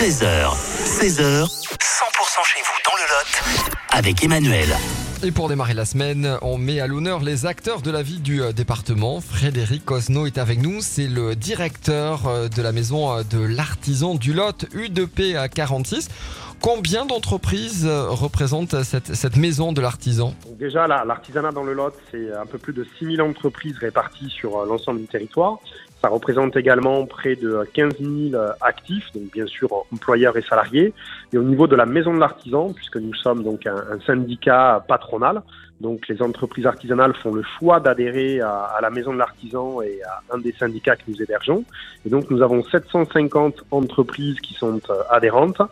13h, 16h, 100% chez vous dans le Lot avec Emmanuel. Et pour démarrer la semaine, on met à l'honneur les acteurs de la vie du euh, département. Frédéric Cosno est avec nous, c'est le directeur euh, de la maison euh, de l'artisan du Lot U2P à 46. Combien d'entreprises représente cette, cette maison de l'artisan? Déjà, l'artisanat dans le Lot, c'est un peu plus de 6000 entreprises réparties sur euh, l'ensemble du territoire. Ça représente également près de 15 000 euh, actifs, donc bien sûr employeurs et salariés. Et au niveau de la maison de l'artisan, puisque nous sommes donc un, syndicat patronal, donc les entreprises artisanales font le choix d'adhérer à, à, la maison de l'artisan et à un des syndicats que nous hébergeons. Et donc nous avons 750 entreprises qui sont euh, adhérentes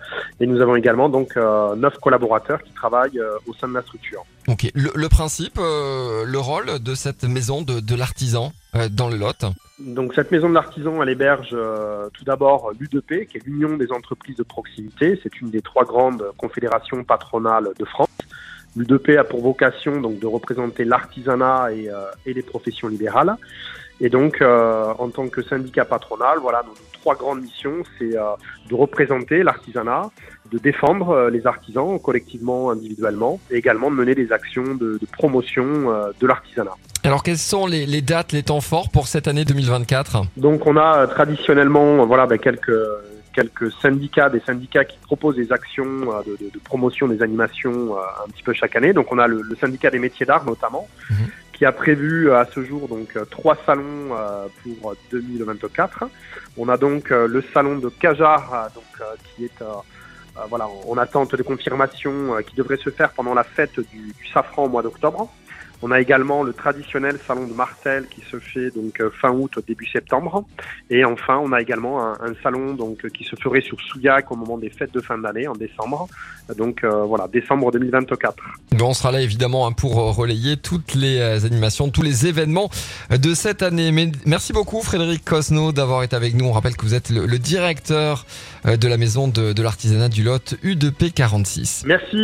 et nous avons également donc euh, 9 collaborateurs qui travaillent euh, au sein de la structure. Ok, le, principe, euh, le rôle de cette maison de, l'artisan euh, dans le Lot Donc cette maison de l'artisan, elle héberge euh, tout d'abord l'U2P, qui est l'Union des entreprises de proximité. C'est une des trois grandes confédérations patronales de France. L'U2P a pour vocation donc de représenter l'artisanat et les professions libérales. Et donc, euh, en tant que syndicat patronal, voilà, nos, trois grandes missions, c'est euh, de représenter l'artisanat, de défendre euh, les artisans collectivement, individuellement, et également de mener des actions de, de promotion euh, de l'artisanat. Alors quelles sont les, les, dates, les temps forts pour cette année 2024 Donc on a euh, traditionnellement voilà, ben, quelques quelques syndicats, des syndicats qui proposent des actions euh, de, de, de, promotion des animations euh, un petit peu chaque année. Donc on a le, le syndicat des métiers d'art notamment, mmh. Qui a prévu à ce jour donc trois salons pour 2024. On a donc le salon de Cajar, donc qui est euh, voilà, en attente de confirmation euh, qui devrait se faire pendant la fête du safran au mois d'octobre. On a également le traditionnel salon de Marseille qui se fait donc euh, fin août début septembre et enfin on a également un, un salon donc qui se ferait sur Souillac au moment des fêtes de fin d'année en décembre donc euh, voilà décembre 2024. Bon, on sera là évidemment hein, pour relayer toutes les animations, tous les événements de cette année. Mais merci beaucoup Frédéric Cosno d'avoir été avec nous. On rappelle que vous êtes le, le directeur de la maison de, de l'artisanat du Lot U2P 46. Merci.